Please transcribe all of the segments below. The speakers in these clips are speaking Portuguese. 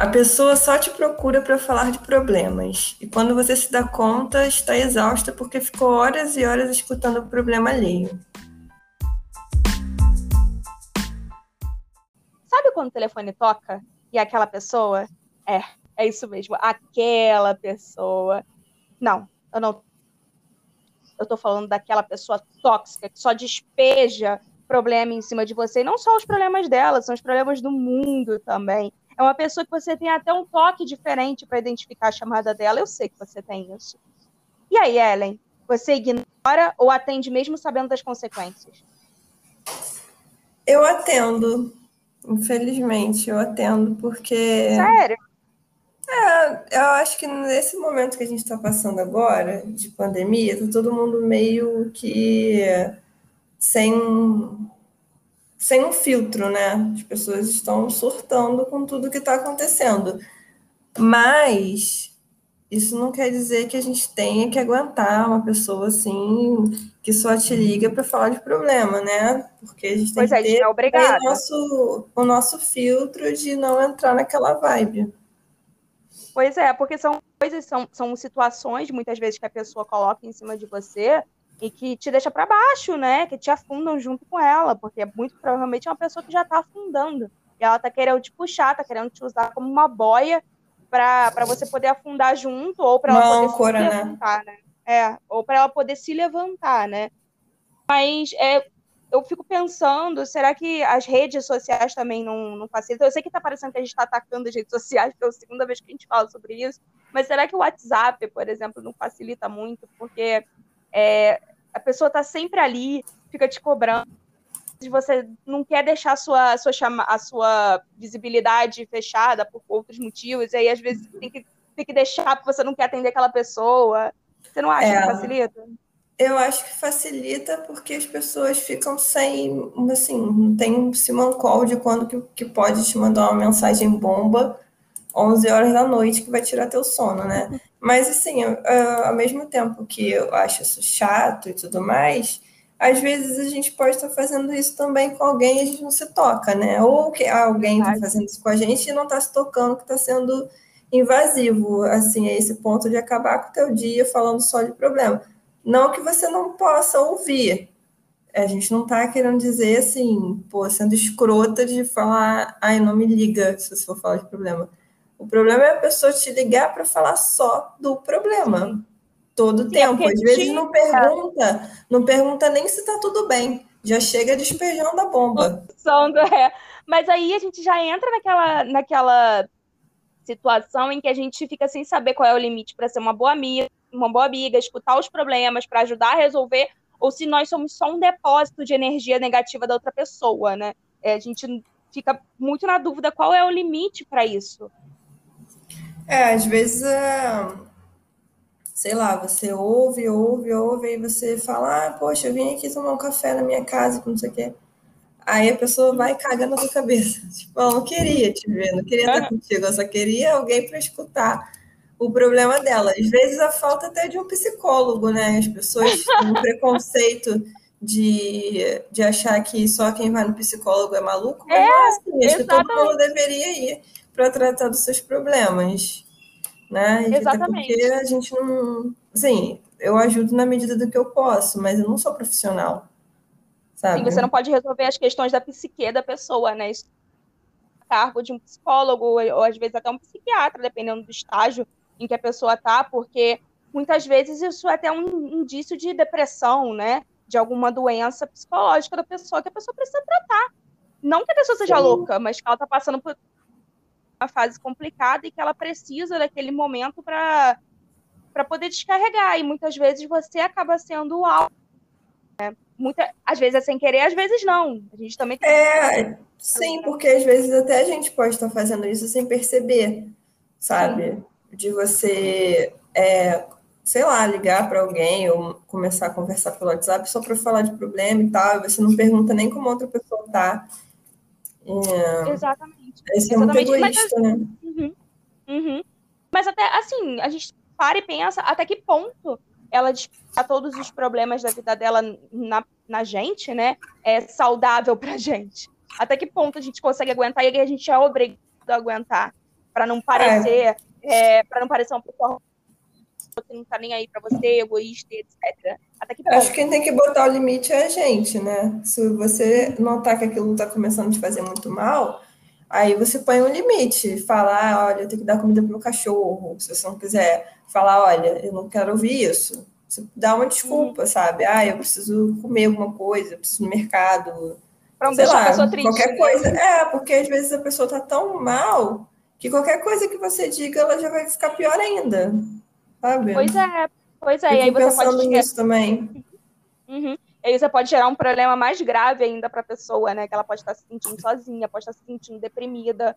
A pessoa só te procura para falar de problemas. E quando você se dá conta, está exausta porque ficou horas e horas escutando o problema alheio. Sabe quando o telefone toca e aquela pessoa? É, é isso mesmo, aquela pessoa. Não, eu não. Eu tô falando daquela pessoa tóxica que só despeja problema em cima de você. E não só os problemas dela, são os problemas do mundo também. É uma pessoa que você tem até um toque diferente para identificar a chamada dela. Eu sei que você tem isso. E aí, Ellen? Você ignora ou atende mesmo sabendo das consequências? Eu atendo. Infelizmente, eu atendo porque. Sério? É, eu acho que nesse momento que a gente está passando agora, de pandemia, tá todo mundo meio que sem, sem um filtro, né? As pessoas estão surtando com tudo que está acontecendo. Mas isso não quer dizer que a gente tenha que aguentar uma pessoa assim que só te liga para falar de problema, né? Porque a gente tem pois que é, ter é o nosso, o nosso filtro de não entrar naquela vibe. Pois é, porque são coisas, são, são situações, muitas vezes, que a pessoa coloca em cima de você e que te deixa para baixo, né? Que te afundam junto com ela, porque muito provavelmente é uma pessoa que já tá afundando. E ela tá querendo te puxar, tá querendo te usar como uma boia para você poder afundar junto, ou para ela poder se né? levantar, né? É, ou para ela poder se levantar, né? Mas é, eu fico pensando, será que as redes sociais também não, não facilitam? Eu sei que está parecendo que a gente está atacando as redes sociais, que é a segunda vez que a gente fala sobre isso, mas será que o WhatsApp, por exemplo, não facilita muito? Porque é, a pessoa está sempre ali, fica te cobrando, você não quer deixar a sua, a sua, chama, a sua visibilidade fechada por outros motivos, e aí às vezes tem que, tem que deixar porque você não quer atender aquela pessoa. Você não acha É. que facilita? Eu acho que facilita porque as pessoas ficam sem, assim, não tem um simancol de quando que, que pode te mandar uma mensagem bomba 11 horas da noite que vai tirar teu sono, né? Mas, assim, eu- eu- ao mesmo tempo que eu acho isso chato e tudo mais, às vezes a gente pode estar fazendo isso também com alguém e a gente não se toca, né? Ou que alguém está fazendo isso com a gente e não está se tocando, que está sendo invasivo, assim, a esse ponto de acabar com o teu dia falando só de problema. Não que você não possa ouvir. A gente não tá querendo dizer assim, pô, sendo escrota de falar, ai, não me liga se você for falar de problema. O problema é a pessoa te ligar para falar só do problema. Todo Sim, tempo. Às vezes não pergunta, não pergunta nem se tá tudo bem. Já chega despejando a bomba. É. Mas aí a gente já entra naquela, naquela situação em que a gente fica sem saber qual é o limite para ser uma boa amiga, uma boa amiga, escutar os problemas para ajudar a resolver, ou se nós somos só um depósito de energia negativa da outra pessoa, né? É, a gente fica muito na dúvida qual é o limite para isso. É, às vezes, é, sei lá, você ouve, ouve, ouve, e você fala, ah, poxa, eu vim aqui tomar um café na minha casa, não sei o quê. Aí a pessoa vai cagando na tua cabeça. Tipo, eu não queria te ver, não queria estar contigo, eu só queria alguém para escutar o problema dela. Às vezes a falta até de um psicólogo, né? As pessoas têm um preconceito de, de achar que só quem vai no psicólogo é maluco, mas É, não é assim. Acho que todo mundo deveria ir para tratar dos seus problemas, né? E Até Exatamente. porque a gente não. Assim, eu ajudo na medida do que eu posso, mas eu não sou profissional, Sim, sabe? você não pode resolver as questões da psique da pessoa, né? Isso é cargo de um psicólogo, ou, às vezes até um psiquiatra, dependendo do estágio em que a pessoa tá, porque muitas vezes isso é até um indício de depressão, né? De alguma doença psicológica da pessoa que a pessoa precisa tratar. Não que a pessoa seja Sim. louca, mas que ela tá passando por uma fase complicada e que ela precisa daquele momento para para poder descarregar. E muitas vezes você acaba sendo o alvo. Né? Muita, às vezes é sem querer, às vezes não. A gente também tem É, sim, porque às vezes até a gente pode estar fazendo isso sem perceber, sabe? De você, é, sei lá, ligar para alguém ou começar a conversar pelo WhatsApp só para falar de problema e tal, e você não pergunta nem como a outra pessoa tá. É, Exatamente. Isso é muito Exatamente. Mas, egoísta, né? Uhum, uhum. Mas até assim, a gente para e pensa até que ponto ela despejar todos os problemas da vida dela na, na gente, né? É saudável pra gente. Até que ponto a gente consegue aguentar e a gente é obrigado a aguentar. para não parecer, é. é para não parecer uma pessoa que não tá nem aí para você, egoísta, etc. Até que Acho que quem tem que botar o limite é a gente, né? Se você notar que aquilo está começando a te fazer muito mal, aí você põe um limite, falar, ah, olha, eu tenho que dar comida pro meu cachorro. Se você não quiser falar, olha, eu não quero ouvir isso. Você dá uma desculpa, uhum. sabe? Ah, eu preciso comer alguma coisa, eu preciso ir no mercado. Pra não deixar lá, a pessoa triste. Qualquer coisa. É, porque às vezes a pessoa tá tão mal que qualquer coisa que você diga, ela já vai ficar pior ainda. Sabe? Pois é, pois é. Eu e aí você pode. nisso também. Uhum. E você pode gerar um problema mais grave ainda para a pessoa, né? Que ela pode estar se sentindo sozinha, pode estar se sentindo deprimida.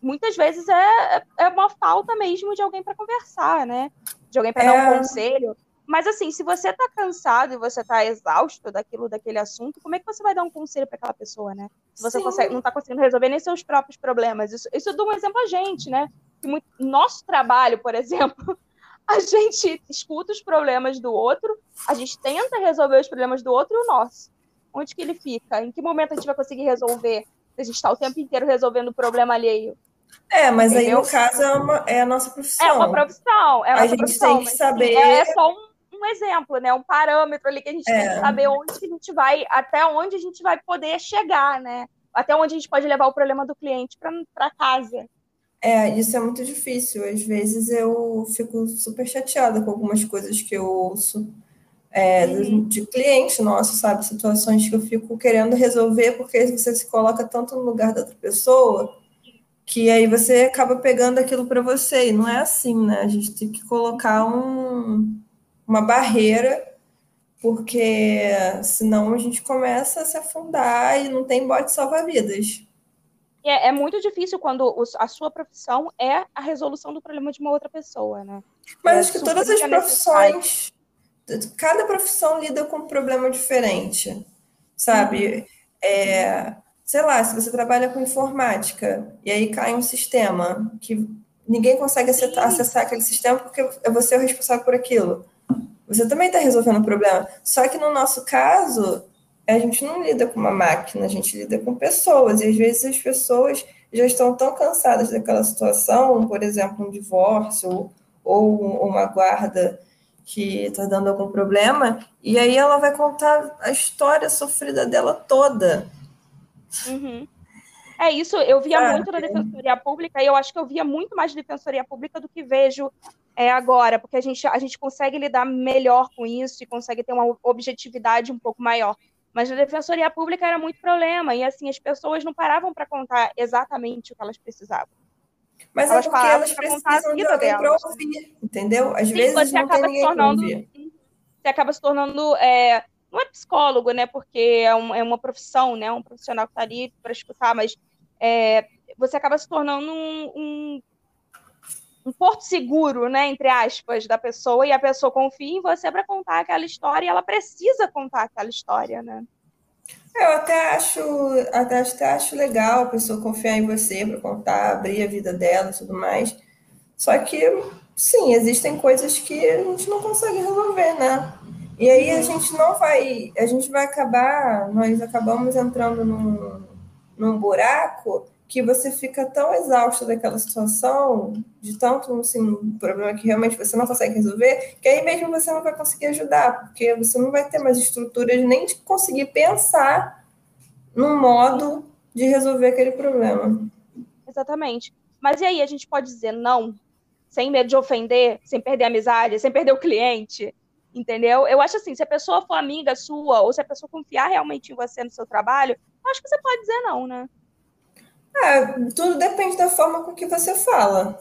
Muitas vezes é, é uma falta mesmo de alguém para conversar, né? De alguém para é... dar um conselho. Mas assim, se você tá cansado e você tá exausto daquilo, daquele assunto, como é que você vai dar um conselho para aquela pessoa, né? Se você consegue, não tá conseguindo resolver nem seus próprios problemas. Isso, isso dá um exemplo a gente, né? Que muito, nosso trabalho, por exemplo, a gente escuta os problemas do outro, a gente tenta resolver os problemas do outro e o nosso. Onde que ele fica? Em que momento a gente vai conseguir resolver? A gente está o tempo inteiro resolvendo o problema alheio. É, mas Entendeu? aí no caso é, uma, é a nossa profissão. É uma profissão. É a gente profissão, tem que saber. é, é, só um, um, exemplo, né? Um parâmetro ali que a gente é. tem que saber onde que a gente vai, até onde a gente vai poder chegar, né? Até onde a gente pode levar o problema do cliente para casa. É, isso é muito difícil. Às vezes eu fico super chateada com algumas coisas que eu ouço é, uhum. de cliente nosso, sabe? Situações que eu fico querendo resolver porque você se coloca tanto no lugar da outra pessoa que aí você acaba pegando aquilo para você. E não é assim, né? A gente tem que colocar um, uma barreira porque senão a gente começa a se afundar e não tem bote salva-vidas. É, é, muito difícil quando a sua profissão é a resolução do problema de uma outra pessoa, né? Mas é acho que todas as profissões, cada profissão lida com um problema diferente, sabe? Uhum. É, sei lá, se você trabalha com informática e aí cai um sistema que ninguém consegue acessar, acessar aquele sistema porque você é o responsável por aquilo. Você também está resolvendo o problema. Só que no nosso caso, a gente não lida com uma máquina, a gente lida com pessoas, e às vezes as pessoas já estão tão cansadas daquela situação, por exemplo, um divórcio ou uma guarda que está dando algum problema, e aí ela vai contar a história sofrida dela toda. Uhum. É isso, eu via ah, muito na Defensoria Pública, e eu acho que eu via muito mais de Defensoria Pública do que vejo é, agora, porque a gente, a gente consegue lidar melhor com isso e consegue ter uma objetividade um pouco maior. Mas na defensoria pública era muito problema, e assim, as pessoas não paravam para contar exatamente o que elas precisavam. Mas é elas é porque elas precisam de alguém para ouvir, entendeu? Às Sim, vezes você não acaba tem se tornando, Você acaba se tornando, é, não é psicólogo, né? Porque é, um, é uma profissão, né? Um profissional que está ali para escutar, mas é, você acaba se tornando um, um um porto seguro, né, entre aspas, da pessoa, e a pessoa confia em você para contar aquela história, e ela precisa contar aquela história, né? Eu até acho, até, até acho legal a pessoa confiar em você para contar, abrir a vida dela e tudo mais. Só que, sim, existem coisas que a gente não consegue resolver, né? E aí a gente não vai, a gente vai acabar, nós acabamos entrando num, num buraco que você fica tão exausto daquela situação, de tanto assim, um problema que realmente você não consegue resolver, que aí mesmo você não vai conseguir ajudar, porque você não vai ter mais estruturas nem de conseguir pensar num modo de resolver aquele problema. Exatamente. Mas e aí, a gente pode dizer não, sem medo de ofender, sem perder a amizade, sem perder o cliente, entendeu? Eu acho assim, se a pessoa for amiga sua, ou se a pessoa confiar realmente em você no seu trabalho, eu acho que você pode dizer não, né? É, tudo depende da forma com que você fala.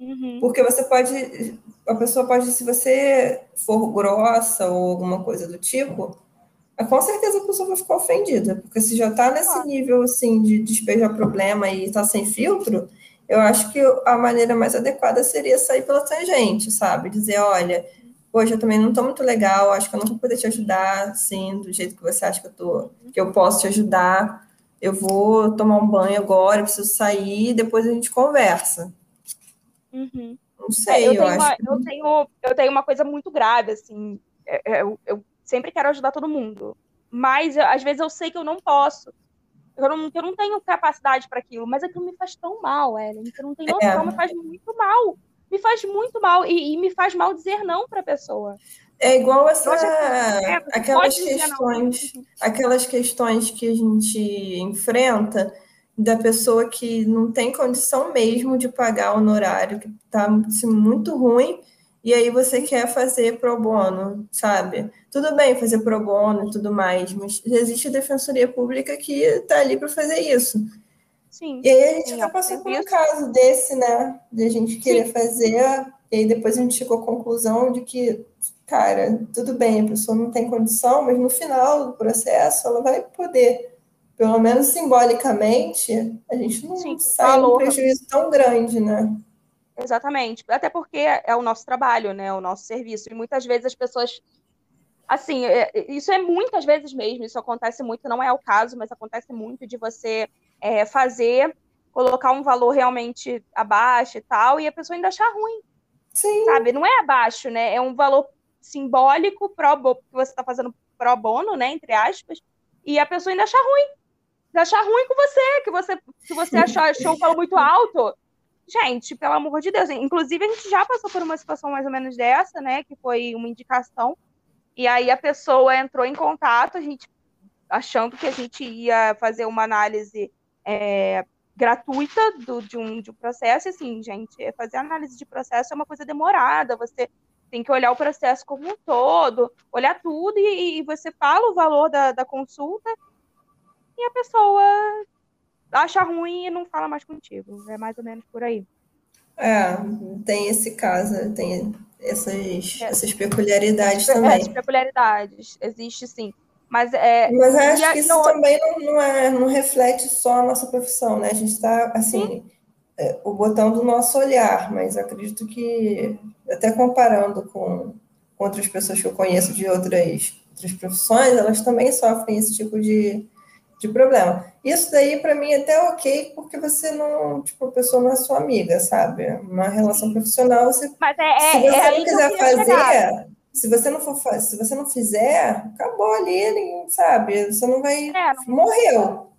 Uhum. Porque você pode. A pessoa pode, se você for grossa ou alguma coisa do tipo, é, com certeza a pessoa vai ficar ofendida. Porque se já está nesse ah. nível assim de despejar problema e está sem filtro, eu acho que a maneira mais adequada seria sair pela tangente, sabe? Dizer, olha, hoje eu também não estou muito legal, acho que eu não vou poder te ajudar, assim, do jeito que você acha que eu, tô, que eu posso te ajudar eu vou tomar um banho agora, preciso sair, depois a gente conversa. Uhum. Não sei, é, eu, eu acho. Uma, que... eu, tenho, eu tenho uma coisa muito grave, assim. É, é, eu, eu sempre quero ajudar todo mundo. Mas às vezes eu sei que eu não posso. eu não, eu não tenho capacidade para aquilo, mas aquilo me faz tão mal, Ellen, que eu não tenho é. noção, é. me faz muito mal. Me faz muito mal e, e me faz mal dizer não para a pessoa. É igual essa, é, aquelas questões, aquelas questões que a gente enfrenta da pessoa que não tem condição mesmo de pagar o honorário, que está muito ruim, e aí você quer fazer pro bono, sabe? Tudo bem fazer pro bono e tudo mais, mas existe a defensoria pública que está ali para fazer isso. Sim. E aí a gente já passou por um caso desse, né? De a gente querer Sim. fazer, e aí depois a gente chegou à conclusão de que cara, tudo bem, a pessoa não tem condição, mas no final do processo ela vai poder, pelo menos simbolicamente, a gente não Sim, sai um prejuízo tão grande, né? Exatamente, até porque é o nosso trabalho, né, o nosso serviço, e muitas vezes as pessoas, assim, é, isso é muitas vezes mesmo, isso acontece muito, não é o caso, mas acontece muito de você é, fazer, colocar um valor realmente abaixo e tal, e a pessoa ainda achar ruim, Sim. Sabe? Não é abaixo, né? É um valor simbólico pro, que você está fazendo pro bono, né, entre aspas, e a pessoa ainda achar ruim. Achar ruim com você, que você, se você achar, achou um valor muito alto. Gente, pelo amor de Deus. Inclusive, a gente já passou por uma situação mais ou menos dessa, né? Que foi uma indicação. E aí a pessoa entrou em contato, a gente achando que a gente ia fazer uma análise é, gratuita do, de, um, de um processo. E assim, gente, fazer análise de processo é uma coisa demorada. Você tem que olhar o processo como um todo, olhar tudo e, e você fala o valor da, da consulta e a pessoa acha ruim e não fala mais contigo. É mais ou menos por aí. É, tem esse caso, tem essas, é. essas peculiaridades é, também. Essas peculiaridades, existe sim. Mas, é, Mas acho que isso não... também não, não, é, não reflete só a nossa profissão, né? A gente está, assim, sim é, o botão do nosso olhar, mas acredito que, até comparando com outras pessoas que eu conheço de outras, outras profissões, elas também sofrem esse tipo de, de problema. Isso daí, para mim, é até ok, porque você não, tipo, a pessoa não é sua amiga, sabe? Uma relação profissional, você, Mas é, é, se você é não quiser fazer, chegar. se você não for se você não fizer, acabou ali, sabe? Você não vai. É, não... Morreu.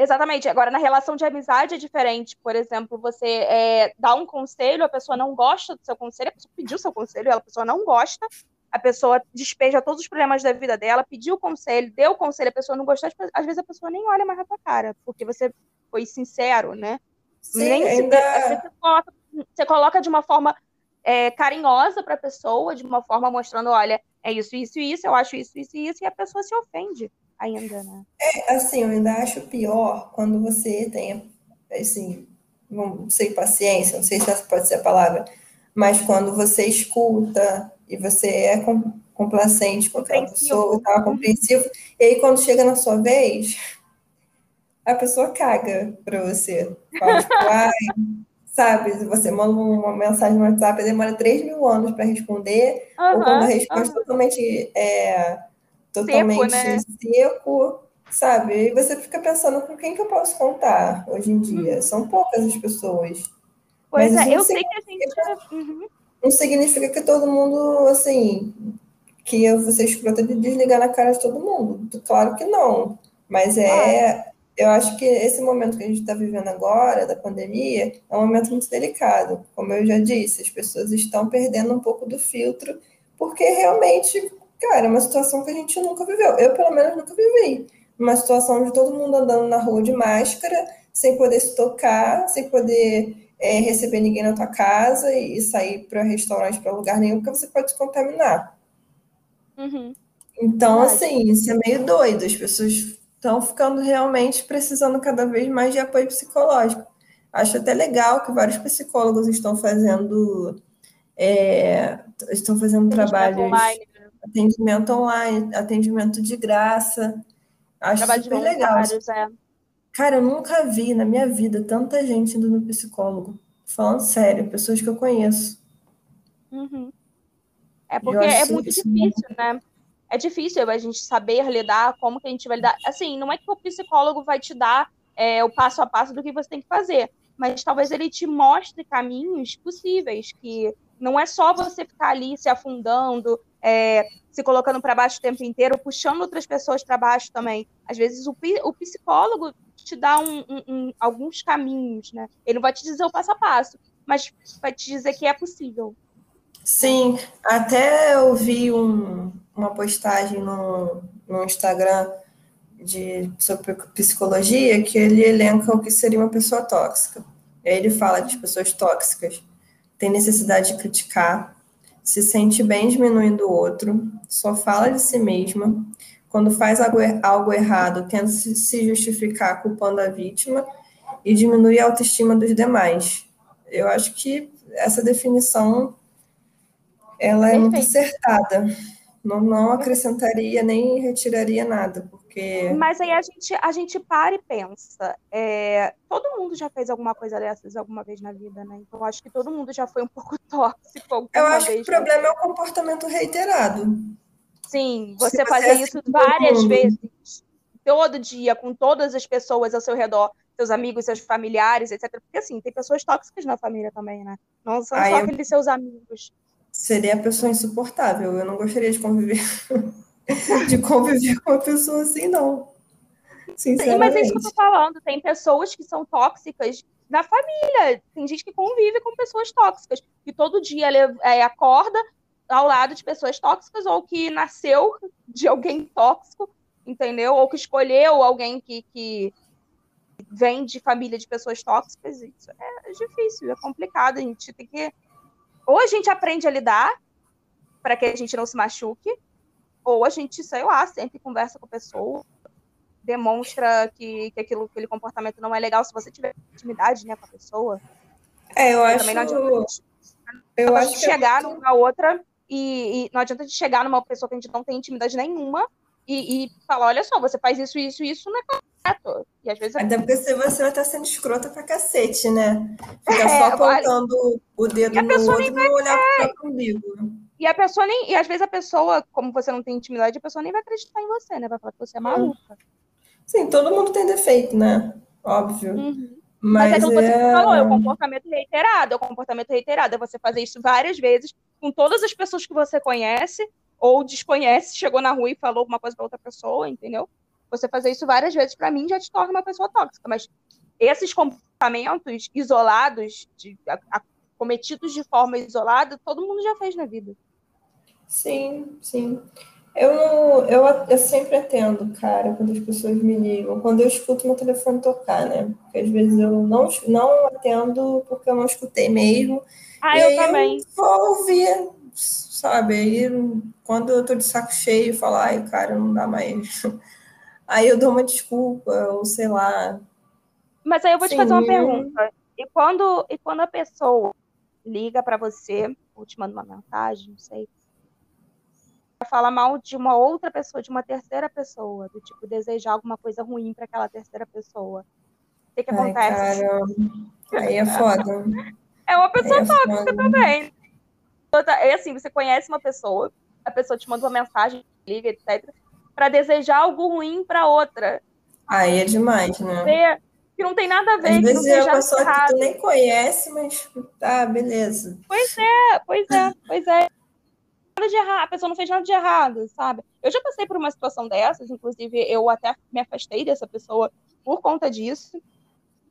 Exatamente. Agora, na relação de amizade é diferente. Por exemplo, você é, dá um conselho, a pessoa não gosta do seu conselho, a pessoa pediu seu conselho, a pessoa não gosta, a pessoa despeja todos os problemas da vida dela, pediu o conselho, deu o conselho, a pessoa não gostou, às vezes a pessoa nem olha mais na tua cara, porque você foi sincero, né? Sim, nem ainda... se, você, coloca, você coloca de uma forma é, carinhosa para a pessoa, de uma forma mostrando, olha, é isso, isso, isso, eu acho isso, isso, isso, e a pessoa se ofende ainda, né? É, assim, eu ainda acho pior quando você tem, assim, não sei, paciência, não sei se essa pode ser a palavra, mas quando você escuta e você é complacente com aquela pessoa, tá compreensivo, e aí quando chega na sua vez, a pessoa caga para você. Fala, tipo, ai, sabe, você manda uma mensagem no WhatsApp, demora 3 mil anos para responder, uhum, ou quando a resposta uhum. totalmente é, totalmente seco, né? seco, sabe? E você fica pensando com quem que eu posso contar hoje em dia. Uhum. São poucas as pessoas. Pois Mas é, eu sei que a gente. Uhum. Não significa que todo mundo, assim, que eu vou ser escrota de desligar na cara de todo mundo. Claro que não. Mas é. Ah. Eu acho que esse momento que a gente está vivendo agora, da pandemia, é um momento muito delicado. Como eu já disse, as pessoas estão perdendo um pouco do filtro, porque realmente Cara, é uma situação que a gente nunca viveu. Eu, pelo menos, nunca vivi. Uma situação de todo mundo andando na rua de máscara, sem poder se tocar, sem poder é, receber ninguém na tua casa e, e sair para restaurante, para lugar nenhum, porque você pode se contaminar. Uhum. Então, assim, isso é meio doido. As pessoas estão ficando realmente precisando cada vez mais de apoio psicológico. Acho até legal que vários psicólogos estão fazendo é, estão fazendo trabalhos online, atendimento online, atendimento de graça. Acho Trabalho super legal. É. Cara, eu nunca vi na minha vida tanta gente indo no psicólogo. Falando sério, pessoas que eu conheço. Uhum. É porque é muito difícil, né? É difícil a gente saber lidar, como que a gente vai lidar. Assim, não é que o psicólogo vai te dar é, o passo a passo do que você tem que fazer, mas talvez ele te mostre caminhos possíveis, que não é só você ficar ali se afundando, é, se colocando para baixo o tempo inteiro, puxando outras pessoas para baixo também. Às vezes o, o, psicólogo te dar um, um, um, alguns caminhos, né? Ele não vai te dizer o passo a passo, mas vai te dizer que é possível. Sim, até eu vi um, uma postagem no, no Instagram de, sobre psicologia que ele elenca o que seria uma pessoa tóxica. Ele fala que as pessoas tóxicas têm necessidade de criticar, se sente bem diminuindo o outro, só fala de si mesma, quando faz algo, algo errado, tenta se justificar culpando a vítima e diminui a autoestima dos demais. Eu acho que essa definição ela é Perfeito. muito acertada. Não, não acrescentaria nem retiraria nada, porque. Mas aí a gente, a gente para e pensa. É, todo mundo já fez alguma coisa dessas alguma vez na vida, né? Então acho que todo mundo já foi um pouco tóxico. Eu acho que o problema é o comportamento reiterado. Sim, você, você fazer isso várias vezes, todo dia, com todas as pessoas ao seu redor, seus amigos, seus familiares, etc. Porque assim, tem pessoas tóxicas na família também, né? Não são Ai, só eu... aqueles seus amigos seria a pessoa insuportável. Eu não gostaria de conviver de conviver com uma pessoa assim, não. Sinceramente. Mas é isso que eu tô falando. Tem pessoas que são tóxicas na família. Tem gente que convive com pessoas tóxicas. Que todo dia é, acorda ao lado de pessoas tóxicas ou que nasceu de alguém tóxico, entendeu? Ou que escolheu alguém que, que vem de família de pessoas tóxicas. Isso é difícil, é complicado. A gente tem que ou a gente aprende a lidar para que a gente não se machuque, ou a gente, sei lá, sempre conversa com a pessoa, demonstra que, que aquilo, aquele comportamento não é legal se você tiver intimidade né, com a pessoa. É, eu acho. Também não adianta eu acho chegar eu... numa outra e, e, não adianta de chegar numa pessoa que a gente não tem intimidade nenhuma e, e falar, olha só, você faz isso, isso, isso, não é correto. E às vezes... Até porque você vai estar tá sendo escrota pra cacete, né? Fica é, só apontando vale. o dedo no outro e não olhar pro próprio umbigo. E a pessoa nem. E às vezes a pessoa, como você não tem intimidade, a pessoa nem vai acreditar em você, né? Vai falar que você é maluca. Sim, todo mundo tem defeito, né? Óbvio. Uhum. Mas, Mas é que você é... falou, é o comportamento reiterado, é o comportamento reiterado, é você fazer isso várias vezes com todas as pessoas que você conhece ou desconhece, chegou na rua e falou alguma coisa para outra pessoa, entendeu? Você fazer isso várias vezes, para mim, já te torna uma pessoa tóxica. Mas esses comportamentos isolados, de, a, a, cometidos de forma isolada, todo mundo já fez na vida. Sim, sim. Eu, eu, eu sempre atendo, cara, quando as pessoas me ligam, quando eu escuto meu telefone tocar, né? Porque às vezes eu não, não atendo porque eu não escutei mesmo. Ah, eu também. Eu vou ouvir, sabe? Aí quando eu tô de saco cheio, falar, ai, cara, não dá mais. Aí eu dou uma desculpa, ou sei lá. Mas aí eu vou Sim. te fazer uma pergunta. E quando, e quando a pessoa liga para você, ou te manda uma mensagem, não sei, fala mal de uma outra pessoa, de uma terceira pessoa, do tipo, desejar alguma coisa ruim para aquela terceira pessoa. O que, que Ai, acontece? Cara, aí é foda. É uma pessoa é tóxica foda. também. É assim, você conhece uma pessoa, a pessoa te manda uma mensagem, liga, etc para desejar algo ruim para outra. Aí é demais, né? Que não tem nada a ver. Às vezes é uma pessoa errado. que tu nem conhece, mas tá, beleza. Pois é, pois é, pois é. Nada de errado, a pessoa não fez nada de errado, sabe? Eu já passei por uma situação dessas, inclusive eu até me afastei dessa pessoa por conta disso.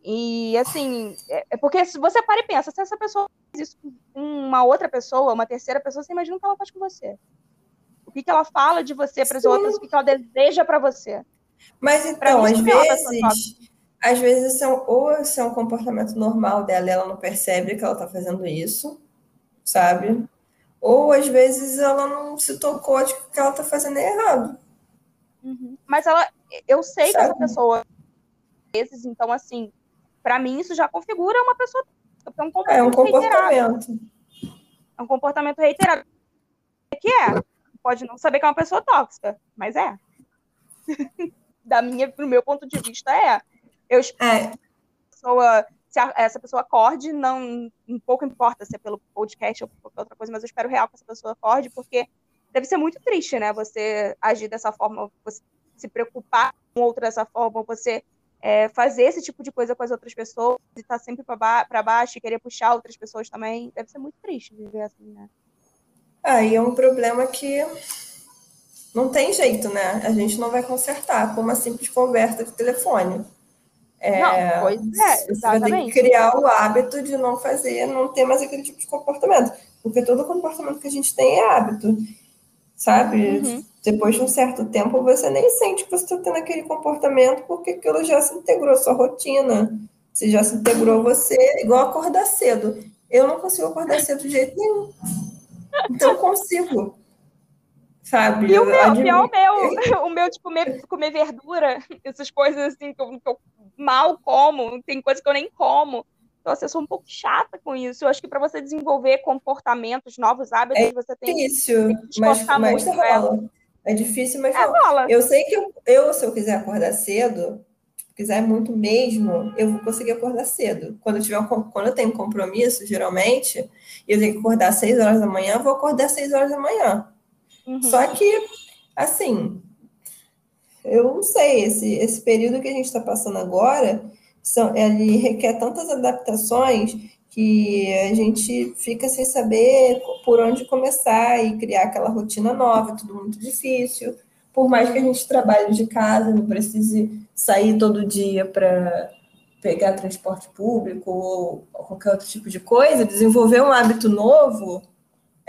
E assim, é, é porque se você para e pensa, se essa pessoa faz isso com uma outra pessoa, uma terceira pessoa, você imagina o que ela faz com você o que, que ela fala de você para as outras, o que, que ela deseja para você. Mas então, às vezes, às vezes são, ou esse é um comportamento normal dela, ela não percebe que ela está fazendo isso, sabe? Ou às vezes ela não se tocou de que ela está fazendo é errado. Uhum. Mas ela, eu sei sabe? que essa pessoa, vezes, então assim, para mim isso já configura uma pessoa. É um comportamento. É um comportamento. É um comportamento reiterado. Que é? pode não saber que é uma pessoa tóxica, mas é. da minha, do meu ponto de vista, é. Eu espero é. que pessoa, se a, essa pessoa acorde, não um pouco importa se é pelo podcast ou qualquer outra coisa, mas eu espero real que essa pessoa acorde, porque deve ser muito triste, né? Você agir dessa forma, você se preocupar com outra dessa forma, você é, fazer esse tipo de coisa com as outras pessoas e estar tá sempre para ba baixo e querer puxar outras pessoas também, deve ser muito triste viver assim, né? Aí é um problema que não tem jeito, né? A gente não vai consertar com uma simples conversa de telefone. É, não, pois é, exatamente. Você ter que criar o hábito de não fazer, não ter mais aquele tipo de comportamento. Porque todo comportamento que a gente tem é hábito, sabe? Uhum. Depois de um certo tempo, você nem sente que você está tendo aquele comportamento, porque aquilo já se integrou à sua rotina. Você já se integrou você, igual acordar cedo. Eu não consigo acordar cedo de jeito nenhum. Então, consigo. Sabe? E o meu, pior o meu, o meu de comer, comer verdura, essas coisas assim que eu, que eu mal como, tem coisas que eu nem como. Então, assim, eu sou um pouco chata com isso. Eu acho que para você desenvolver comportamentos, novos hábitos, é você tem difícil, que mas, mas muito, rola. É difícil, mas é, rola. Eu sei que eu, eu, se eu quiser acordar cedo, quiser muito mesmo, eu vou conseguir acordar cedo. Quando eu, tiver, quando eu tenho compromisso, geralmente, e eu tenho que acordar às 6 horas da manhã, eu vou acordar às 6 horas da manhã. Uhum. Só que, assim, eu não sei, esse, esse período que a gente está passando agora, são, ele requer tantas adaptações que a gente fica sem saber por onde começar e criar aquela rotina nova, tudo muito difícil. Por mais que a gente trabalhe de casa, não precise sair todo dia para pegar transporte público ou qualquer outro tipo de coisa, desenvolver um hábito novo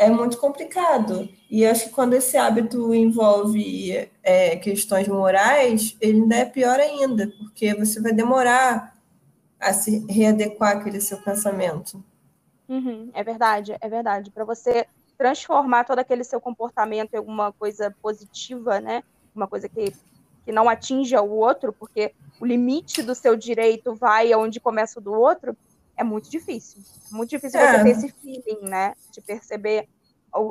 é muito complicado. E acho que quando esse hábito envolve é, questões morais, ele ainda é pior ainda, porque você vai demorar a se readequar aquele seu pensamento. Uhum, é verdade, é verdade. Para você transformar todo aquele seu comportamento em alguma coisa positiva, né? Uma coisa que que não atinja o outro, porque o limite do seu direito vai aonde começa o do outro, é muito difícil. É muito difícil é. você ter esse feeling, né? De perceber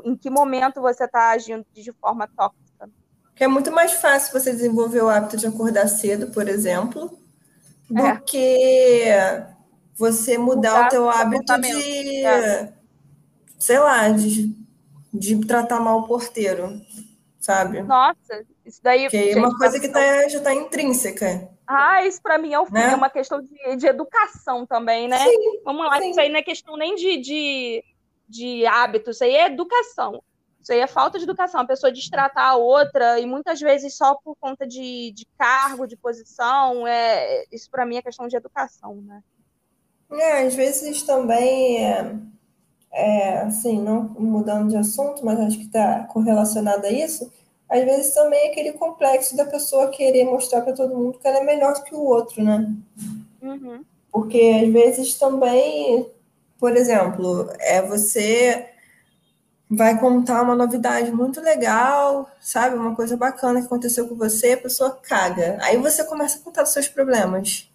em que momento você está agindo de forma tóxica. É muito mais fácil você desenvolver o hábito de acordar cedo, por exemplo, do é. que você mudar, mudar o teu hábito de, é. sei lá, de, de tratar mal o porteiro, sabe? Nossa, isso daí. Que é uma coisa que tá, já está intrínseca. Ah, isso para mim é, né? é, uma questão de, de educação também, né? Sim, Vamos lá, sim. isso aí não é questão nem de, de, de hábito, isso aí é educação. Isso aí é falta de educação. A pessoa destratar a outra, e muitas vezes só por conta de, de cargo, de posição, é, isso para mim é questão de educação, né? É, às vezes também, é, é, assim, não mudando de assunto, mas acho que está correlacionado a isso, às vezes também é aquele complexo da pessoa querer mostrar para todo mundo que ela é melhor que o outro, né? Uhum. Porque às vezes também, por exemplo, é você vai contar uma novidade muito legal, sabe? Uma coisa bacana que aconteceu com você, a pessoa caga. Aí você começa a contar os seus problemas.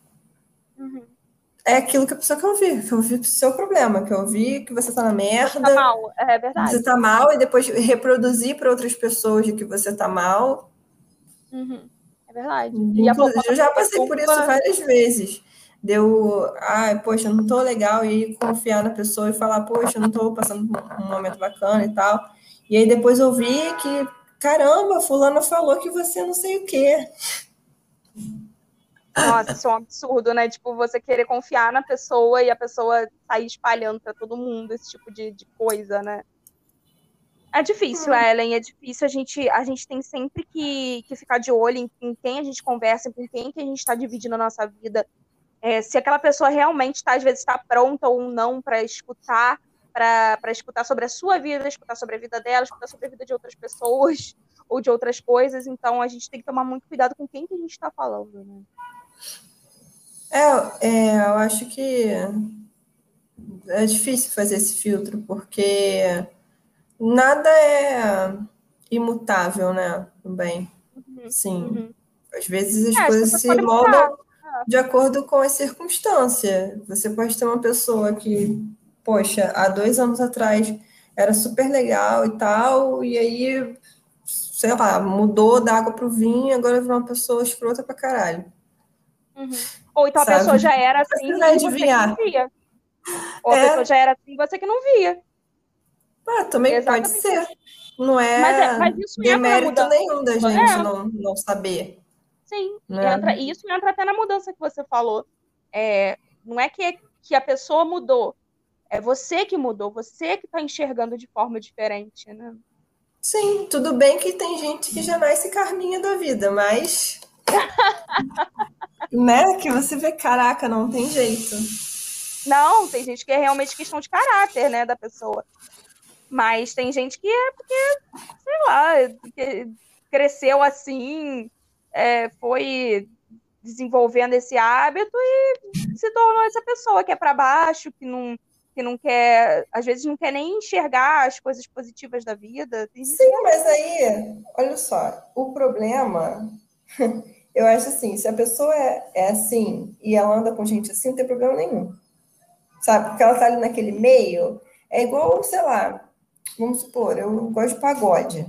É aquilo que a pessoa quer ouvir, que ouvir o seu problema, que ouvir que você tá na merda. Você tá mal, é verdade. Você tá mal e depois reproduzir para outras pessoas de que você tá mal. Uhum. É verdade. Eu já passei por isso várias vezes. Deu, ai, poxa, não tô legal, e confiar na pessoa e falar, poxa, não tô passando um momento bacana e tal. E aí depois ouvir que, caramba, fulano falou que você não sei o quê. Nossa, isso é um absurdo, né? Tipo, você querer confiar na pessoa e a pessoa sair espalhando para todo mundo esse tipo de, de coisa, né? É difícil, hum. Ellen, é difícil. A gente, a gente tem sempre que, que ficar de olho em, em quem a gente conversa, com quem que a gente está dividindo a nossa vida. É, se aquela pessoa realmente está, às vezes, está pronta ou não para escutar, para escutar sobre a sua vida, escutar sobre a vida dela, escutar sobre a vida de outras pessoas ou de outras coisas. Então, a gente tem que tomar muito cuidado com quem que a gente está falando, né? É, é, eu acho que é difícil fazer esse filtro, porque nada é imutável, né? Também. Uhum, Sim. Uhum. Às vezes as é, coisas se moldam é. de acordo com as circunstâncias. Você pode ter uma pessoa que, poxa, há dois anos atrás era super legal e tal, e aí, sei lá, mudou da água para o vinho, agora virou uma pessoa escrota pra caralho. Uhum. Ou então Sabe? a pessoa já era assim e você que não via. Ou a é. pessoa já era assim você que não via. Ah, também Exatamente. pode ser. Não é, mas, é, mas isso demérito nenhum da gente é. não, não saber. Sim, né? entra, isso entra até na mudança que você falou. É, não é que, que a pessoa mudou, é você que mudou, você que está enxergando de forma diferente, né? Sim, tudo bem que tem gente que já nasce carminha da vida, mas Né? Que você vê, caraca, não tem jeito. Não, tem gente que é realmente questão de caráter, né, da pessoa. Mas tem gente que é porque, sei lá, cresceu assim, é, foi desenvolvendo esse hábito e se tornou essa pessoa que é para baixo, que não, que não quer, às vezes não quer nem enxergar as coisas positivas da vida. Sim, mas aí, olha só, o problema, eu acho assim, se a pessoa é, é assim e ela anda com gente assim, não tem problema nenhum. Sabe? Porque ela tá ali naquele meio, é igual, sei lá, vamos supor, eu gosto de pagode.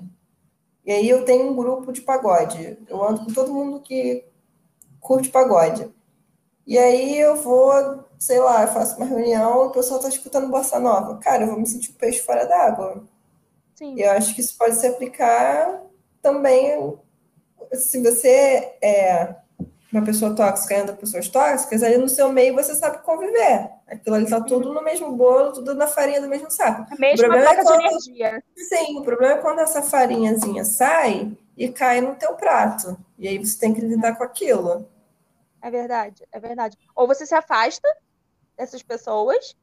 E aí eu tenho um grupo de pagode. Eu ando com todo mundo que curte pagode. E aí eu vou, sei lá, faço uma reunião, o pessoal está escutando bossa nova. Cara, eu vou me sentir um peixe fora d'água. Sim. E eu acho que isso pode se aplicar também se você é uma pessoa tóxica e anda com pessoas tóxicas, aí no seu meio você sabe conviver. Aquilo ali tá tudo no mesmo bolo, tudo na farinha do mesmo saco. A mesma troca é quando... de energia. Sim, o problema é quando essa farinhazinha sai e cai no teu prato. E aí você tem que lidar com aquilo. É verdade, é verdade. Ou você se afasta dessas pessoas,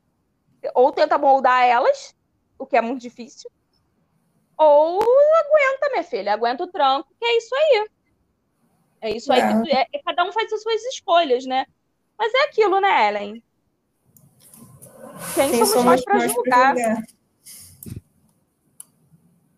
ou tenta moldar elas, o que é muito difícil, ou aguenta, minha filha, aguenta o tranco, que é isso aí. É isso aí é. que é, é, cada um faz as suas escolhas, né? Mas é aquilo, né, Ellen? Quem, Quem somos, somos nós para julgar? julgar?